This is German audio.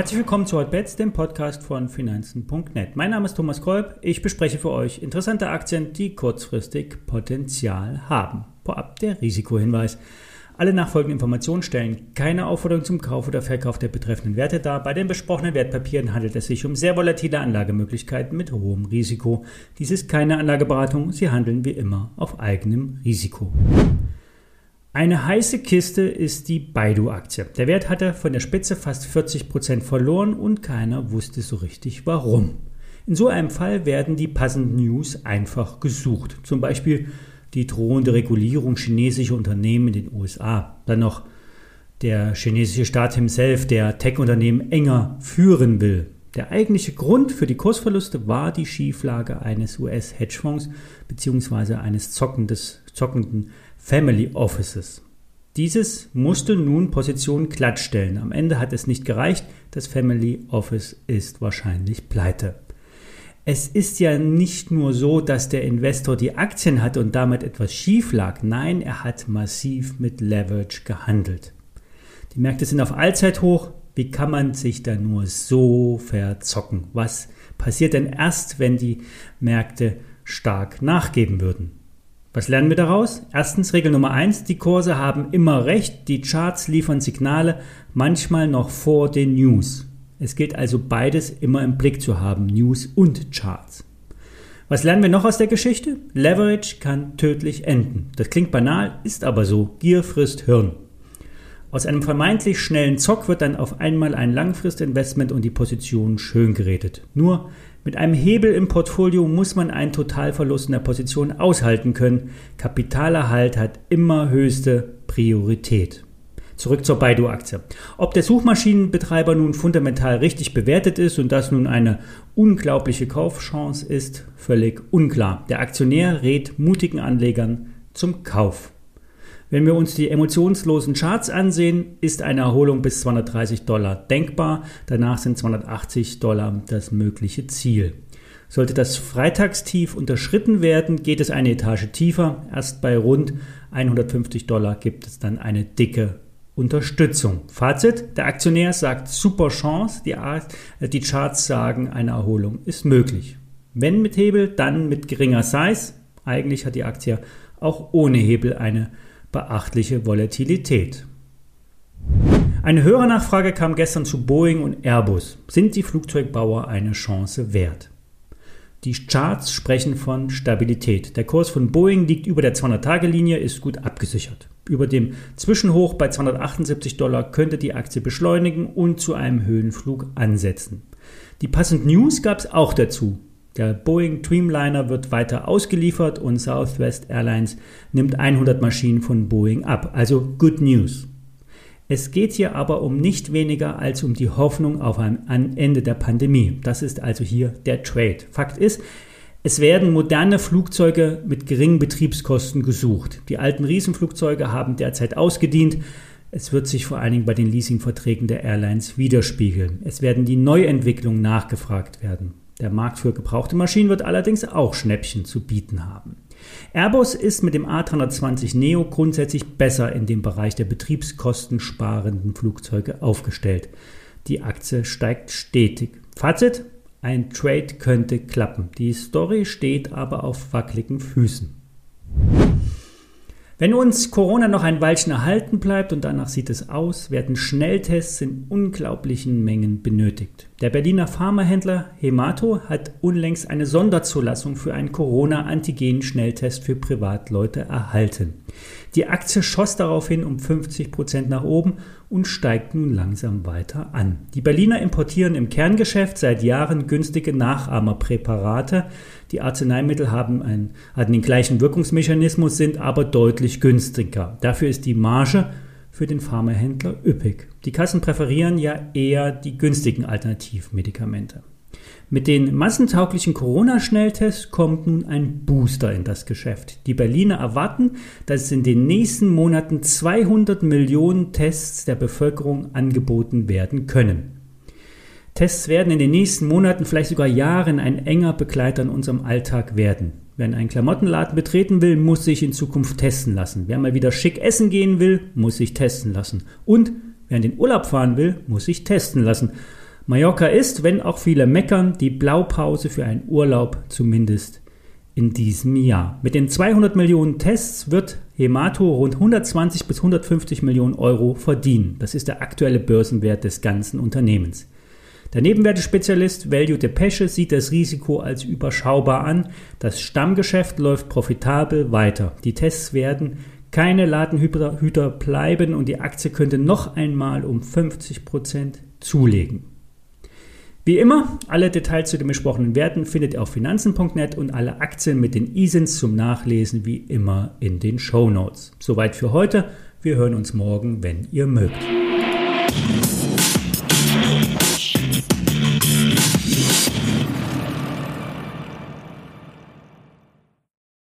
Herzlich willkommen zu Hotbets, dem Podcast von Finanzen.net. Mein Name ist Thomas Kolb. Ich bespreche für euch interessante Aktien, die kurzfristig Potenzial haben. Vorab der Risikohinweis. Alle nachfolgenden Informationen stellen keine Aufforderung zum Kauf oder Verkauf der betreffenden Werte dar. Bei den besprochenen Wertpapieren handelt es sich um sehr volatile Anlagemöglichkeiten mit hohem Risiko. Dies ist keine Anlageberatung, Sie handeln wie immer auf eigenem Risiko. Eine heiße Kiste ist die Baidu-Aktie. Der Wert hatte von der Spitze fast 40 Prozent verloren und keiner wusste so richtig warum. In so einem Fall werden die passenden News einfach gesucht. Zum Beispiel die drohende Regulierung chinesischer Unternehmen in den USA. Dann noch der chinesische Staat himself, der Tech-Unternehmen enger führen will. Der eigentliche Grund für die Kursverluste war die Schieflage eines US-Hedgefonds bzw. eines zockenden Family Offices. Dieses musste nun Positionen glattstellen. Am Ende hat es nicht gereicht. Das Family Office ist wahrscheinlich pleite. Es ist ja nicht nur so, dass der Investor die Aktien hat und damit etwas schief lag. Nein, er hat massiv mit Leverage gehandelt. Die Märkte sind auf Allzeithoch. Wie kann man sich da nur so verzocken? Was passiert denn erst, wenn die Märkte stark nachgeben würden? Was lernen wir daraus? Erstens Regel Nummer eins: die Kurse haben immer recht, die Charts liefern Signale, manchmal noch vor den News. Es gilt also beides immer im Blick zu haben, News und Charts. Was lernen wir noch aus der Geschichte? Leverage kann tödlich enden. Das klingt banal, ist aber so. Gier frisst Hirn. Aus einem vermeintlich schnellen Zock wird dann auf einmal ein Langfristinvestment und die Position schön geredet. Nur mit einem Hebel im Portfolio muss man einen Totalverlust in der Position aushalten können. Kapitalerhalt hat immer höchste Priorität. Zurück zur Baidu-Aktie. Ob der Suchmaschinenbetreiber nun fundamental richtig bewertet ist und das nun eine unglaubliche Kaufchance ist, völlig unklar. Der Aktionär rät mutigen Anlegern zum Kauf. Wenn wir uns die emotionslosen Charts ansehen, ist eine Erholung bis 230 Dollar denkbar. Danach sind 280 Dollar das mögliche Ziel. Sollte das Freitagstief unterschritten werden, geht es eine Etage tiefer. Erst bei rund 150 Dollar gibt es dann eine dicke Unterstützung. Fazit, der Aktionär sagt super Chance, die, äh, die Charts sagen, eine Erholung ist möglich. Wenn mit Hebel, dann mit geringer Size. Eigentlich hat die Aktie auch ohne Hebel eine beachtliche Volatilität. Eine höhere Nachfrage kam gestern zu Boeing und Airbus. Sind die Flugzeugbauer eine Chance wert? Die Charts sprechen von Stabilität. Der Kurs von Boeing liegt über der 200-Tage-Linie, ist gut abgesichert. Über dem Zwischenhoch bei 278 Dollar könnte die Aktie beschleunigen und zu einem Höhenflug ansetzen. Die passenden News gab es auch dazu. Der Boeing Dreamliner wird weiter ausgeliefert und Southwest Airlines nimmt 100 Maschinen von Boeing ab. Also Good News. Es geht hier aber um nicht weniger als um die Hoffnung auf ein Ende der Pandemie. Das ist also hier der Trade. Fakt ist, es werden moderne Flugzeuge mit geringen Betriebskosten gesucht. Die alten Riesenflugzeuge haben derzeit ausgedient. Es wird sich vor allen Dingen bei den Leasingverträgen der Airlines widerspiegeln. Es werden die Neuentwicklungen nachgefragt werden. Der Markt für gebrauchte Maschinen wird allerdings auch Schnäppchen zu bieten haben. Airbus ist mit dem A320 Neo grundsätzlich besser in dem Bereich der betriebskostensparenden Flugzeuge aufgestellt. Die Aktie steigt stetig. Fazit: Ein Trade könnte klappen. Die Story steht aber auf wackeligen Füßen. Wenn uns Corona noch ein Weilchen erhalten bleibt und danach sieht es aus, werden Schnelltests in unglaublichen Mengen benötigt. Der Berliner Pharmahändler Hemato hat unlängst eine Sonderzulassung für einen Corona-Antigen-Schnelltest für Privatleute erhalten. Die Aktie schoss daraufhin um 50 Prozent nach oben und steigt nun langsam weiter an. Die Berliner importieren im Kerngeschäft seit Jahren günstige Nachahmerpräparate. Die Arzneimittel haben, einen, hatten den gleichen Wirkungsmechanismus, sind aber deutlich günstiger. Dafür ist die Marge für den Pharmahändler üppig. Die Kassen präferieren ja eher die günstigen Alternativmedikamente. Mit den massentauglichen Corona-Schnelltests kommt nun ein Booster in das Geschäft. Die Berliner erwarten, dass es in den nächsten Monaten 200 Millionen Tests der Bevölkerung angeboten werden können. Tests werden in den nächsten Monaten, vielleicht sogar Jahren ein enger Begleiter in unserem Alltag werden. Wer einen Klamottenladen betreten will, muss sich in Zukunft testen lassen. Wer mal wieder schick essen gehen will, muss sich testen lassen. Und wer in den Urlaub fahren will, muss sich testen lassen. Mallorca ist, wenn auch viele meckern, die Blaupause für einen Urlaub zumindest in diesem Jahr. Mit den 200 Millionen Tests wird Hemato rund 120 bis 150 Millionen Euro verdienen. Das ist der aktuelle Börsenwert des ganzen Unternehmens. Der Nebenwertespezialist Value Depeche sieht das Risiko als überschaubar an. Das Stammgeschäft läuft profitabel weiter. Die Tests werden keine Ladenhüter bleiben und die Aktie könnte noch einmal um 50 Prozent zulegen. Wie immer, alle Details zu den besprochenen Werten findet ihr auf finanzen.net und alle Aktien mit den ISINs zum Nachlesen wie immer in den Show Notes. Soweit für heute. Wir hören uns morgen, wenn ihr mögt.